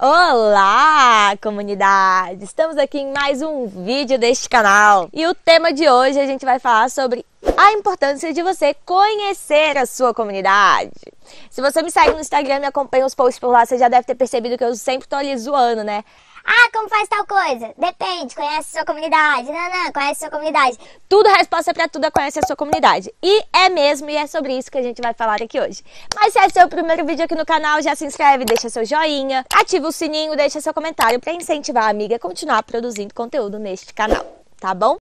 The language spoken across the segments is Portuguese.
Olá, comunidade! Estamos aqui em mais um vídeo deste canal. E o tema de hoje a gente vai falar sobre a importância de você conhecer a sua comunidade. Se você me segue no Instagram e acompanha os posts por lá, você já deve ter percebido que eu sempre tô ali zoando, né? Ah, como faz tal coisa? Depende, conhece sua comunidade. Não, não, conhece sua comunidade. Tudo, resposta para tudo é a sua comunidade. E é mesmo, e é sobre isso que a gente vai falar aqui hoje. Mas se é seu primeiro vídeo aqui no canal, já se inscreve, deixa seu joinha, ativa o sininho, deixa seu comentário para incentivar a amiga a continuar produzindo conteúdo neste canal, tá bom?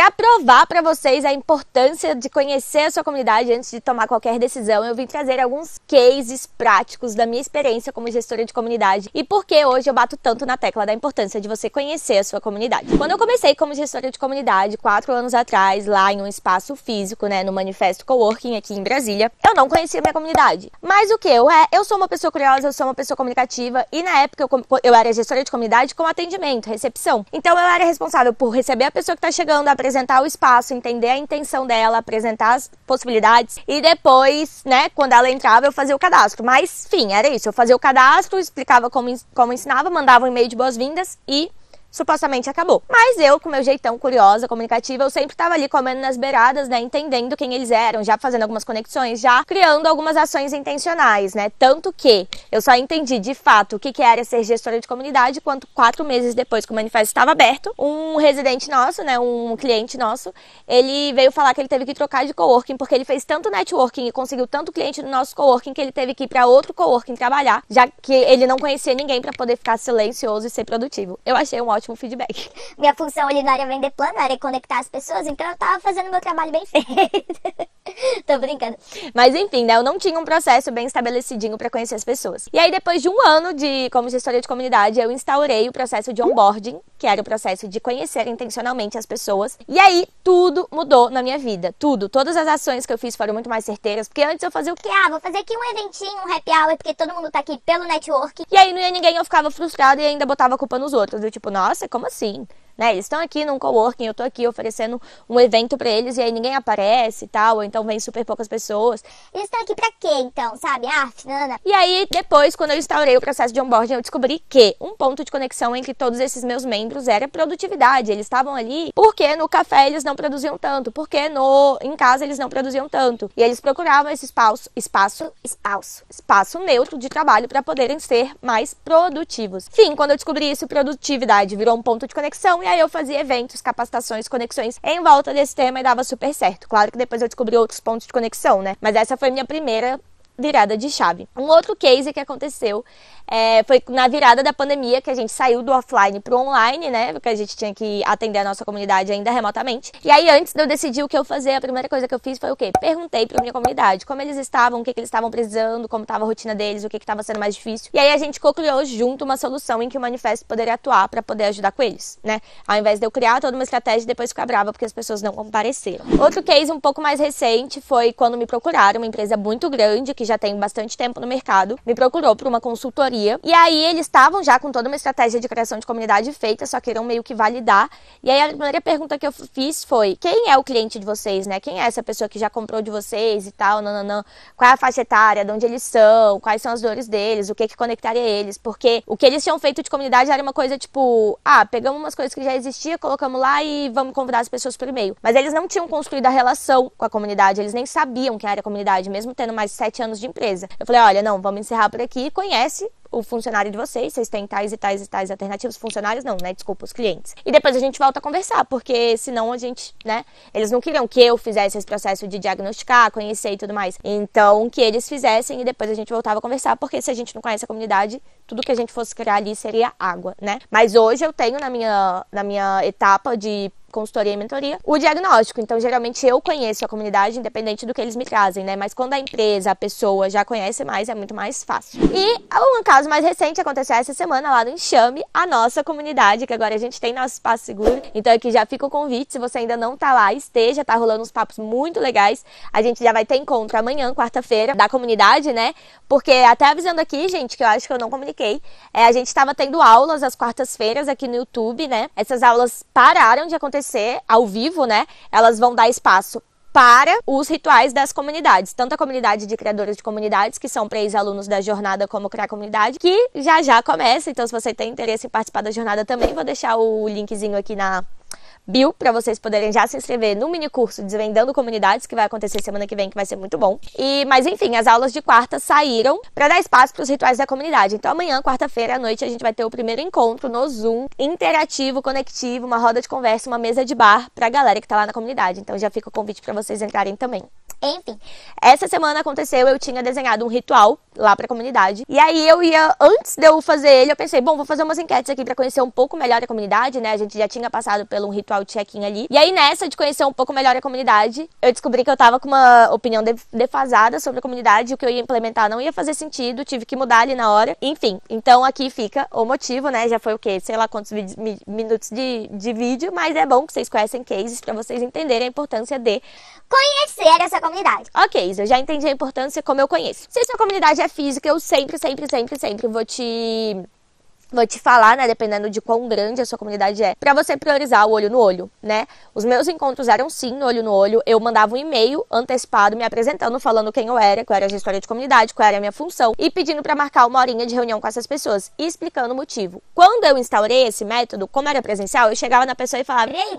Para provar para vocês a importância de conhecer a sua comunidade antes de tomar qualquer decisão, eu vim trazer alguns cases práticos da minha experiência como gestora de comunidade e por que hoje eu bato tanto na tecla da importância de você conhecer a sua comunidade. Quando eu comecei como gestora de comunidade, quatro anos atrás, lá em um espaço físico, né, no Manifesto Coworking aqui em Brasília, eu não conhecia minha comunidade. Mas o que eu é? Eu sou uma pessoa curiosa, eu sou uma pessoa comunicativa e na época eu, eu era gestora de comunidade com atendimento, recepção. Então eu era responsável por receber a pessoa que está chegando, apresentar apresentar o espaço, entender a intenção dela, apresentar as possibilidades e depois, né, quando ela entrava, eu fazia o cadastro. Mas, enfim, era isso. Eu fazia o cadastro, explicava como, como ensinava, mandava um e-mail de boas-vindas e supostamente acabou. Mas eu, com meu jeitão curiosa, comunicativa, eu sempre estava ali comendo nas beiradas, né, entendendo quem eles eram, já fazendo algumas conexões, já criando algumas ações intencionais, né? Tanto que eu só entendi de fato o que, que era ser gestora de comunidade quando quatro meses depois que o manifesto estava aberto, um residente nosso, né, um cliente nosso, ele veio falar que ele teve que trocar de coworking porque ele fez tanto networking e conseguiu tanto cliente no nosso coworking que ele teve que ir para outro coworking trabalhar, já que ele não conhecia ninguém para poder ficar silencioso e ser produtivo. Eu achei um ótimo ótimo feedback. Minha função ali não era vender plano, era conectar as pessoas, então eu tava fazendo meu trabalho bem feito. Tô brincando. Mas enfim, né? Eu não tinha um processo bem estabelecidinho para conhecer as pessoas. E aí, depois de um ano de como gestora de comunidade, eu instaurei o processo de onboarding, que era o processo de conhecer intencionalmente as pessoas. E aí, tudo mudou na minha vida. Tudo. Todas as ações que eu fiz foram muito mais certeiras. Porque antes eu fazia o quê? Ah, vou fazer aqui um eventinho, um happy hour, porque todo mundo tá aqui pelo network. E aí não ia ninguém, eu ficava frustrada e ainda botava a culpa nos outros. Do tipo, nossa, como assim? Né? Eles estão aqui num coworking, eu tô aqui oferecendo um evento para eles e aí ninguém aparece e tal, ou então vem super poucas pessoas. Eles estão aqui para quê, então, sabe? Ah, Nana. E aí, depois, quando eu instaurei o processo de onboarding, eu descobri que um ponto de conexão entre todos esses meus membros era produtividade. Eles estavam ali porque no café eles não produziam tanto, porque no em casa eles não produziam tanto. E eles procuravam esse espaço, espaço, espaço, espaço neutro de trabalho para poderem ser mais produtivos. Enfim, quando eu descobri isso, produtividade virou um ponto de conexão e aí eu fazia eventos, capacitações, conexões em volta desse tema e dava super certo. Claro que depois eu descobri outros pontos de conexão, né? Mas essa foi minha primeira virada de chave. Um outro case que aconteceu é, foi na virada da pandemia que a gente saiu do offline para o online, né? Porque a gente tinha que atender a nossa comunidade ainda remotamente. E aí, antes de eu decidir o que eu fazer, a primeira coisa que eu fiz foi o quê? Perguntei para minha comunidade como eles estavam, o que, que eles estavam precisando, como estava a rotina deles, o que estava sendo mais difícil. E aí a gente co-criou junto uma solução em que o manifesto poderia atuar para poder ajudar com eles, né? Ao invés de eu criar toda uma estratégia e depois ficar brava porque as pessoas não compareceram. Outro case um pouco mais recente foi quando me procuraram, uma empresa muito grande que já tem bastante tempo no mercado, me procurou para uma consultoria e aí eles estavam já com toda uma estratégia de criação de comunidade feita, só queriam meio que validar. E aí a primeira pergunta que eu fiz foi: quem é o cliente de vocês, né? Quem é essa pessoa que já comprou de vocês e tal, nananã? Qual é a faixa etária, de onde eles são, quais são as dores deles, o que que conectaria eles? Porque o que eles tinham feito de comunidade era uma coisa tipo, ah, pegamos umas coisas que já existia, colocamos lá e vamos convidar as pessoas por e-mail. Mas eles não tinham construído a relação com a comunidade, eles nem sabiam que era comunidade, mesmo tendo mais sete anos de empresa. Eu falei, olha, não, vamos encerrar por aqui, conhece o funcionário de vocês, vocês têm tais e tais e tais alternativas, funcionários não, né? Desculpa, os clientes. E depois a gente volta a conversar, porque senão a gente, né? Eles não queriam que eu fizesse esse processo de diagnosticar, conhecer e tudo mais. Então, que eles fizessem e depois a gente voltava a conversar, porque se a gente não conhece a comunidade, tudo que a gente fosse criar ali seria água, né? Mas hoje eu tenho na minha, na minha etapa de consultoria e mentoria, o diagnóstico. Então, geralmente eu conheço a comunidade, independente do que eles me trazem, né? Mas quando a empresa, a pessoa já conhece mais, é muito mais fácil. E um caso mais recente aconteceu essa semana lá no Enxame, a nossa comunidade, que agora a gente tem nosso espaço seguro. Então, aqui já fica o convite, se você ainda não tá lá, esteja, tá rolando uns papos muito legais. A gente já vai ter encontro amanhã, quarta-feira, da comunidade, né? Porque até avisando aqui, gente, que eu acho que eu não comuniquei, é, a gente estava tendo aulas às quartas-feiras aqui no YouTube, né? Essas aulas pararam de acontecer acontecer ao vivo, né? Elas vão dar espaço para os rituais das comunidades, tanto a comunidade de criadores de comunidades, que são para ex-alunos da jornada, como criar comunidade, que já já começa. Então, se você tem interesse em participar da jornada também, vou deixar o linkzinho aqui na Bill, para vocês poderem já se inscrever no mini curso Desvendando Comunidades, que vai acontecer semana que vem, que vai ser muito bom. E, mas enfim, as aulas de quarta saíram para dar espaço para os rituais da comunidade. Então amanhã, quarta-feira à noite, a gente vai ter o primeiro encontro no Zoom, interativo, conectivo, uma roda de conversa, uma mesa de bar para a galera que tá lá na comunidade. Então já fica o convite para vocês entrarem também. Enfim, essa semana aconteceu, eu tinha desenhado um ritual lá pra comunidade. E aí eu ia, antes de eu fazer ele, eu pensei, bom, vou fazer umas enquetes aqui para conhecer um pouco melhor a comunidade, né? A gente já tinha passado pelo um ritual check-in ali. E aí nessa de conhecer um pouco melhor a comunidade, eu descobri que eu tava com uma opinião defasada sobre a comunidade, o que eu ia implementar não ia fazer sentido, tive que mudar ali na hora. Enfim, então aqui fica o motivo, né? Já foi o quê? Sei lá quantos minutos de, de vídeo, mas é bom que vocês conhecem cases para vocês entenderem a importância de conhecer essa comunidade. Ok, eu já entendi a importância como eu conheço. Se sua comunidade é física, eu sempre, sempre, sempre, sempre vou te vou te falar, né, dependendo de quão grande a sua comunidade é, para você priorizar o olho no olho, né? Os meus encontros eram sim no olho no olho. Eu mandava um e-mail antecipado me apresentando, falando quem eu era, qual era a gestora de comunidade, qual era a minha função e pedindo para marcar uma horinha de reunião com essas pessoas e explicando o motivo. Quando eu instaurei esse método, como era presencial, eu chegava na pessoa e falava: "Ei,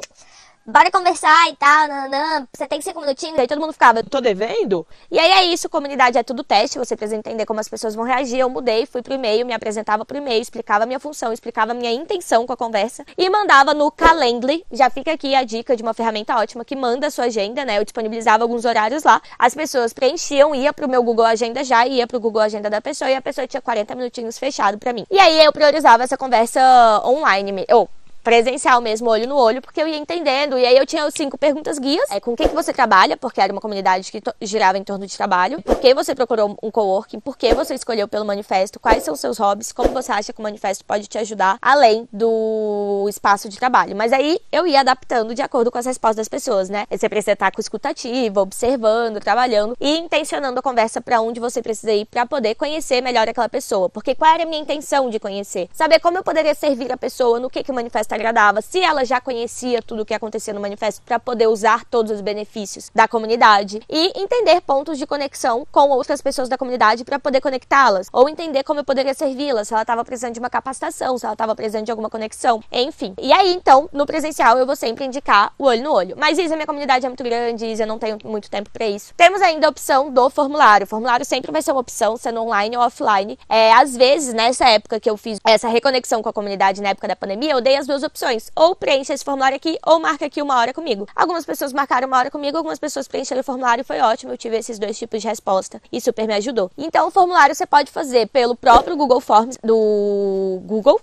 bora conversar e tal, nanã, você tem cinco minutinhos. Aí todo mundo ficava, tô devendo? E aí é isso, comunidade é tudo teste, você precisa entender como as pessoas vão reagir. Eu mudei, fui pro e-mail, me apresentava pro e-mail, explicava a minha função, explicava a minha intenção com a conversa e mandava no Calendly. Já fica aqui a dica de uma ferramenta ótima que manda a sua agenda, né? Eu disponibilizava alguns horários lá. As pessoas preenchiam, ia pro meu Google Agenda já, ia pro Google Agenda da pessoa e a pessoa tinha 40 minutinhos fechado para mim. E aí eu priorizava essa conversa online, ou presencial mesmo, olho no olho, porque eu ia entendendo. E aí eu tinha os cinco perguntas guias. É, com quem que você trabalha, porque era uma comunidade que girava em torno de trabalho. Por que você procurou um coworking? Por que você escolheu pelo manifesto? Quais são os seus hobbies? Como você acha que o manifesto pode te ajudar além do espaço de trabalho? Mas aí eu ia adaptando de acordo com as respostas das pessoas, né? Você precisa estar com escutativa, observando, trabalhando e intencionando a conversa para onde você precisa ir para poder conhecer melhor aquela pessoa. Porque qual era a minha intenção de conhecer? Saber como eu poderia servir a pessoa, no que, que o manifesto agradava, se ela já conhecia tudo o que acontecia no manifesto para poder usar todos os benefícios da comunidade e entender pontos de conexão com outras pessoas da comunidade para poder conectá-las ou entender como eu poderia servi-las, se ela estava precisando de uma capacitação, se ela estava precisando de alguma conexão, enfim. E aí, então, no presencial eu vou sempre indicar o olho no olho. Mas Isa, minha comunidade é muito grande, Isa, eu não tenho muito tempo para isso. Temos ainda a opção do formulário. O formulário sempre vai ser uma opção, sendo online ou offline. É, às vezes, nessa época que eu fiz essa reconexão com a comunidade na época da pandemia, eu dei as duas duas opções. Ou preencha esse formulário aqui, ou marca aqui uma hora comigo. Algumas pessoas marcaram uma hora comigo, algumas pessoas preencheram o formulário e foi ótimo. Eu tive esses dois tipos de resposta e super me ajudou. Então, o formulário você pode fazer pelo próprio Google Forms do Google,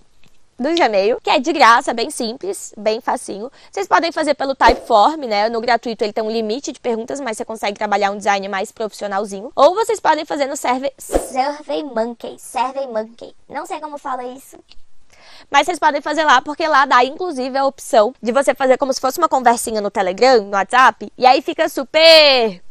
do Gmail, que é de graça, bem simples, bem facinho. Vocês podem fazer pelo Typeform, né? No gratuito ele tem um limite de perguntas, mas você consegue trabalhar um design mais profissionalzinho. Ou vocês podem fazer no Survey... Survey Monkey, Survey Monkey. Não sei como fala isso. Mas vocês podem fazer lá, porque lá dá inclusive a opção de você fazer como se fosse uma conversinha no Telegram, no WhatsApp, e aí fica super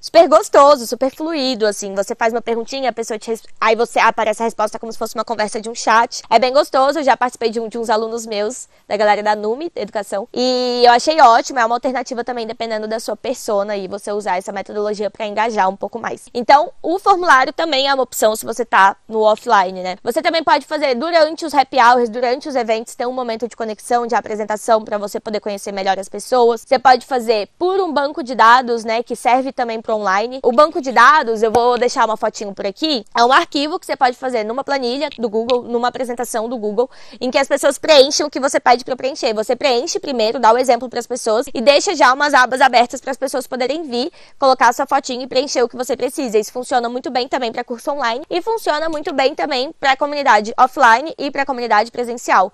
super gostoso, super fluido, assim. Você faz uma perguntinha, a pessoa te aí você aparece a resposta como se fosse uma conversa de um chat. É bem gostoso, eu já participei de, um, de uns alunos meus, da galera da NUME, Educação, e eu achei ótimo, é uma alternativa também dependendo da sua persona e você usar essa metodologia para engajar um pouco mais. Então, o formulário também é uma opção se você tá no offline, né? Você também pode fazer durante os happy hours, durante os eventos, ter um momento de conexão, de apresentação para você poder conhecer melhor as pessoas. Você pode fazer por um banco de dados, né, que serve também online. O banco de dados, eu vou deixar uma fotinho por aqui, é um arquivo que você pode fazer numa planilha do Google, numa apresentação do Google, em que as pessoas preenchem o que você pede para preencher. Você preenche primeiro, dá o exemplo para as pessoas e deixa já umas abas abertas para as pessoas poderem vir, colocar a sua fotinho e preencher o que você precisa. Isso funciona muito bem também para curso online e funciona muito bem também para a comunidade offline e para a comunidade presencial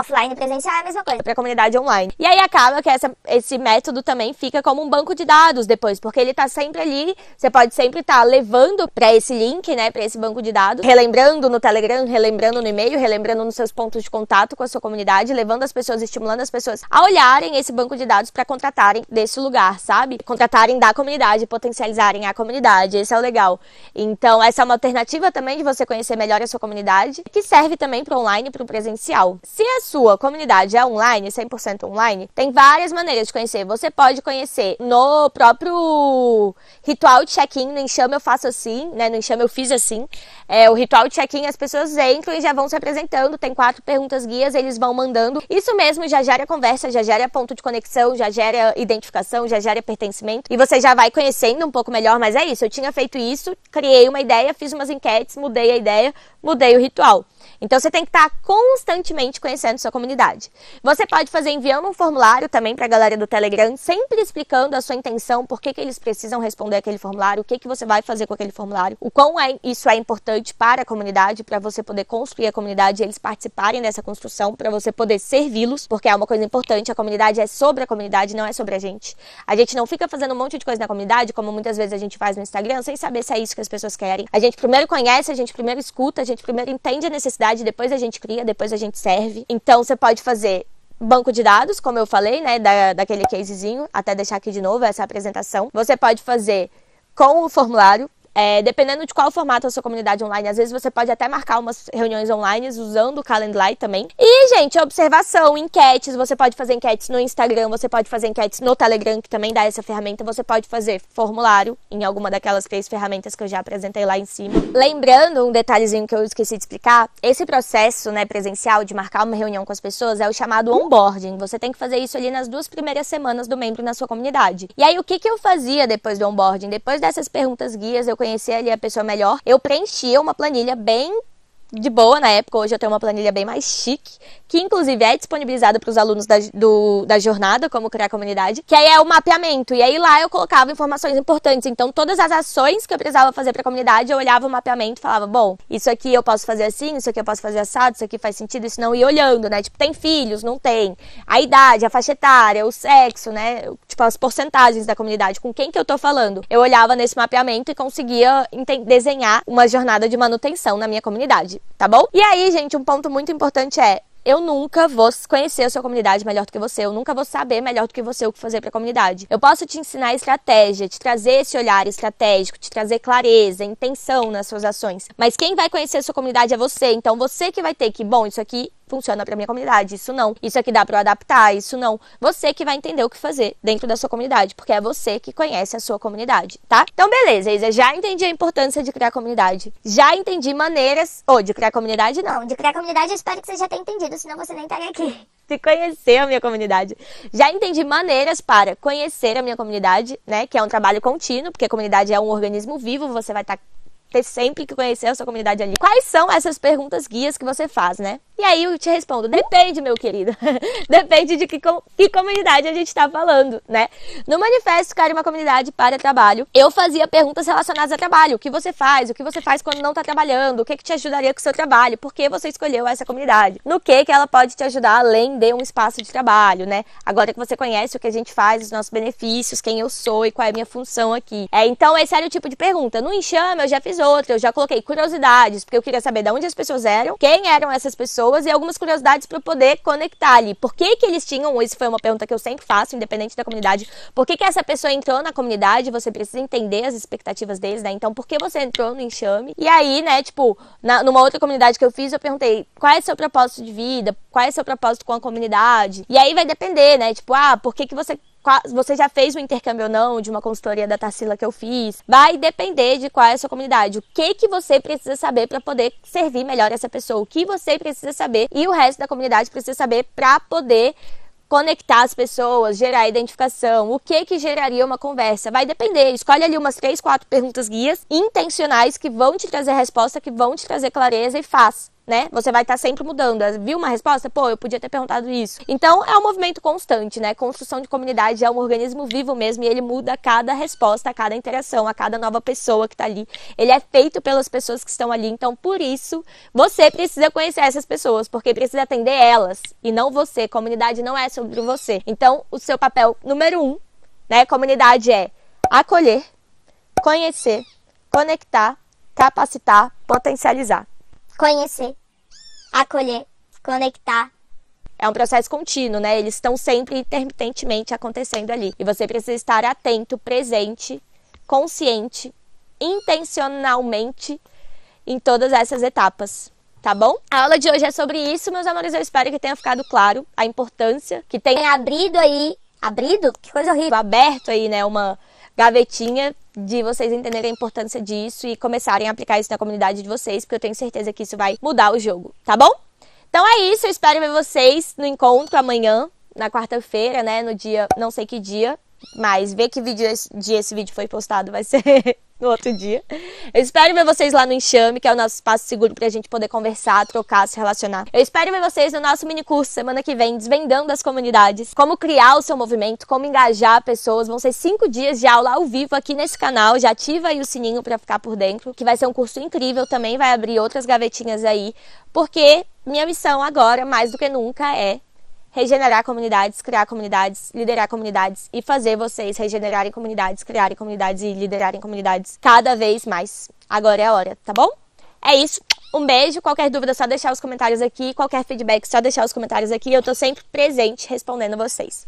offline presencial é a mesma coisa. Para a comunidade online. E aí acaba que essa, esse método também fica como um banco de dados depois, porque ele está sempre ali, você pode sempre estar tá levando para esse link, né, para esse banco de dados, relembrando no Telegram, relembrando no e-mail, relembrando nos seus pontos de contato com a sua comunidade, levando as pessoas, estimulando as pessoas a olharem esse banco de dados para contratarem desse lugar, sabe? Contratarem da comunidade, potencializarem a comunidade. Esse é o legal. Então, essa é uma alternativa também de você conhecer melhor a sua comunidade, que serve também para online e para o presencial. Se a sua comunidade é online, 100% online, tem várias maneiras de conhecer. Você pode conhecer no próprio ritual de check-in, no Enxame eu faço assim, né? No Enxame eu fiz assim. É, o ritual de check-in, as pessoas entram e já vão se apresentando, tem quatro perguntas guias, eles vão mandando. Isso mesmo já gera conversa, já gera ponto de conexão, já gera identificação, já gera pertencimento. E você já vai conhecendo um pouco melhor, mas é isso. Eu tinha feito isso, criei uma ideia, fiz umas enquetes, mudei a ideia, mudei o ritual. Então você tem que estar constantemente conhecendo sua comunidade. Você pode fazer enviando um formulário também para a galera do Telegram, sempre explicando a sua intenção, por que, que eles precisam responder aquele formulário, o que, que você vai fazer com aquele formulário, o quão é, isso é importante para a comunidade, para você poder construir a comunidade e eles participarem dessa construção, para você poder servi-los, porque é uma coisa importante, a comunidade é sobre a comunidade, não é sobre a gente. A gente não fica fazendo um monte de coisa na comunidade, como muitas vezes a gente faz no Instagram, sem saber se é isso que as pessoas querem. A gente primeiro conhece, a gente primeiro escuta, a gente primeiro entende a necessidade, depois a gente cria, depois a gente serve. Então você pode fazer banco de dados, como eu falei, né, da, daquele casezinho, até deixar aqui de novo essa apresentação. Você pode fazer com o formulário, é, dependendo de qual formato a sua comunidade online, às vezes você pode até marcar umas reuniões online usando o Calendly também. E, gente, observação, enquetes, você pode fazer enquetes no Instagram, você pode fazer enquetes no Telegram, que também dá essa ferramenta, você pode fazer formulário em alguma daquelas três ferramentas que eu já apresentei lá em cima. Lembrando um detalhezinho que eu esqueci de explicar, esse processo, né, presencial de marcar uma reunião com as pessoas é o chamado onboarding. Você tem que fazer isso ali nas duas primeiras semanas do membro na sua comunidade. E aí, o que, que eu fazia depois do onboarding? Depois dessas perguntas guias, eu conhecer ali a pessoa melhor, eu preenchia uma planilha bem de boa na época. Hoje eu tenho uma planilha bem mais chique, que inclusive é disponibilizada para os alunos da, do, da jornada, como criar comunidade, que aí é o mapeamento. E aí lá eu colocava informações importantes. Então, todas as ações que eu precisava fazer para a comunidade, eu olhava o mapeamento e falava: bom, isso aqui eu posso fazer assim, isso aqui eu posso fazer assado, isso aqui faz sentido, isso não. E olhando, né? Tipo, tem filhos, não tem. A idade, a faixa etária, o sexo, né? Tipo, as porcentagens da comunidade, com quem que eu tô falando. Eu olhava nesse mapeamento e conseguia desenhar uma jornada de manutenção na minha comunidade, tá bom? E aí, gente, um ponto muito importante é eu nunca vou conhecer a sua comunidade melhor do que você, eu nunca vou saber melhor do que você o que fazer para a comunidade. Eu posso te ensinar estratégia, te trazer esse olhar estratégico, te trazer clareza, intenção nas suas ações. Mas quem vai conhecer a sua comunidade é você, então você que vai ter que, bom, isso aqui funciona para minha comunidade, isso não. Isso aqui dá para eu adaptar, isso não. Você que vai entender o que fazer dentro da sua comunidade, porque é você que conhece a sua comunidade, tá? Então, beleza, Isa, já entendi a importância de criar comunidade. Já entendi maneiras, ou de criar comunidade não. Não, de criar comunidade eu espero que você já tenha entendido, senão você nem estaria aqui. De conhecer a minha comunidade. Já entendi maneiras para conhecer a minha comunidade, né? Que é um trabalho contínuo, porque a comunidade é um organismo vivo, você vai estar tá ter sempre que conhecer a sua comunidade ali. Quais são essas perguntas guias que você faz, né? E aí eu te respondo, depende, meu querido. depende de que, que comunidade a gente está falando, né? No manifesto Cara uma Comunidade para Trabalho, eu fazia perguntas relacionadas a trabalho. O que você faz? O que você faz quando não está trabalhando? O que, que te ajudaria com o seu trabalho? Por que você escolheu essa comunidade? No que que ela pode te ajudar além de um espaço de trabalho, né? Agora que você conhece o que a gente faz, os nossos benefícios, quem eu sou e qual é a minha função aqui. É, então, esse era o tipo de pergunta. No Enxame, eu já fiz outra, eu já coloquei curiosidades, porque eu queria saber de onde as pessoas eram, quem eram essas pessoas pessoas e algumas curiosidades para poder conectar ali. Por que, que eles tinham, isso foi uma pergunta que eu sempre faço, independente da comunidade, por que, que essa pessoa entrou na comunidade? Você precisa entender as expectativas deles, né? Então, por que você entrou no enxame? E aí, né, tipo, na, numa outra comunidade que eu fiz, eu perguntei qual é o seu propósito de vida, qual é o seu propósito com a comunidade. E aí vai depender, né? Tipo, ah, por que, que você você já fez o intercâmbio ou não de uma consultoria da Tarsila que eu fiz. Vai depender de qual é a sua comunidade. O que que você precisa saber para poder servir melhor essa pessoa. O que você precisa saber e o resto da comunidade precisa saber para poder conectar as pessoas, gerar identificação, o que que geraria uma conversa, vai depender. Escolhe ali umas três, quatro perguntas guias intencionais que vão te trazer resposta, que vão te trazer clareza e faz né? Você vai estar tá sempre mudando. Viu uma resposta? Pô, eu podia ter perguntado isso. Então, é um movimento constante, né? Construção de comunidade é um organismo vivo mesmo e ele muda a cada resposta, a cada interação, a cada nova pessoa que está ali. Ele é feito pelas pessoas que estão ali. Então, por isso, você precisa conhecer essas pessoas, porque precisa atender elas e não você. Comunidade não é sobre você. Então, o seu papel número um, né? Comunidade é acolher, conhecer, conectar, capacitar, potencializar conhecer, acolher, conectar. É um processo contínuo, né? Eles estão sempre intermitentemente acontecendo ali. E você precisa estar atento, presente, consciente, intencionalmente em todas essas etapas tá bom? A aula de hoje é sobre isso, meus amores. Eu espero que tenha ficado claro a importância que tem. Tem abrido aí. Abrido? Que coisa horrível. Aberto aí, né? Uma gavetinha de vocês entenderem a importância disso e começarem a aplicar isso na comunidade de vocês, porque eu tenho certeza que isso vai mudar o jogo, tá bom? Então é isso, eu espero ver vocês no encontro amanhã, na quarta-feira, né? No dia, não sei que dia, mas ver que vídeo esse, dia esse vídeo foi postado vai ser no outro dia. Eu espero ver vocês lá no Enxame, que é o nosso espaço seguro pra gente poder conversar, trocar, se relacionar. Eu espero ver vocês no nosso mini curso semana que vem, desvendando as comunidades, como criar o seu movimento, como engajar pessoas. Vão ser cinco dias de aula ao vivo aqui nesse canal. Já ativa aí o sininho para ficar por dentro, que vai ser um curso incrível. Também vai abrir outras gavetinhas aí, porque minha missão agora, mais do que nunca, é regenerar comunidades, criar comunidades, liderar comunidades e fazer vocês regenerarem comunidades, criarem comunidades e liderarem comunidades cada vez mais. Agora é a hora, tá bom? É isso. Um beijo. Qualquer dúvida, só deixar os comentários aqui. Qualquer feedback, só deixar os comentários aqui. Eu tô sempre presente respondendo vocês.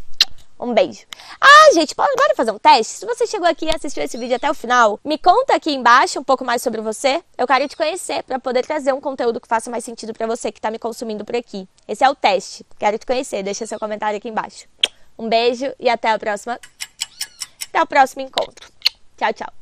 Um beijo. Ah, gente, bora fazer um teste? Se você chegou aqui e assistiu esse vídeo até o final, me conta aqui embaixo um pouco mais sobre você. Eu quero te conhecer para poder trazer um conteúdo que faça mais sentido para você que está me consumindo por aqui. Esse é o teste. Quero te conhecer. Deixa seu comentário aqui embaixo. Um beijo e até a próxima. Até o próximo encontro. Tchau, tchau.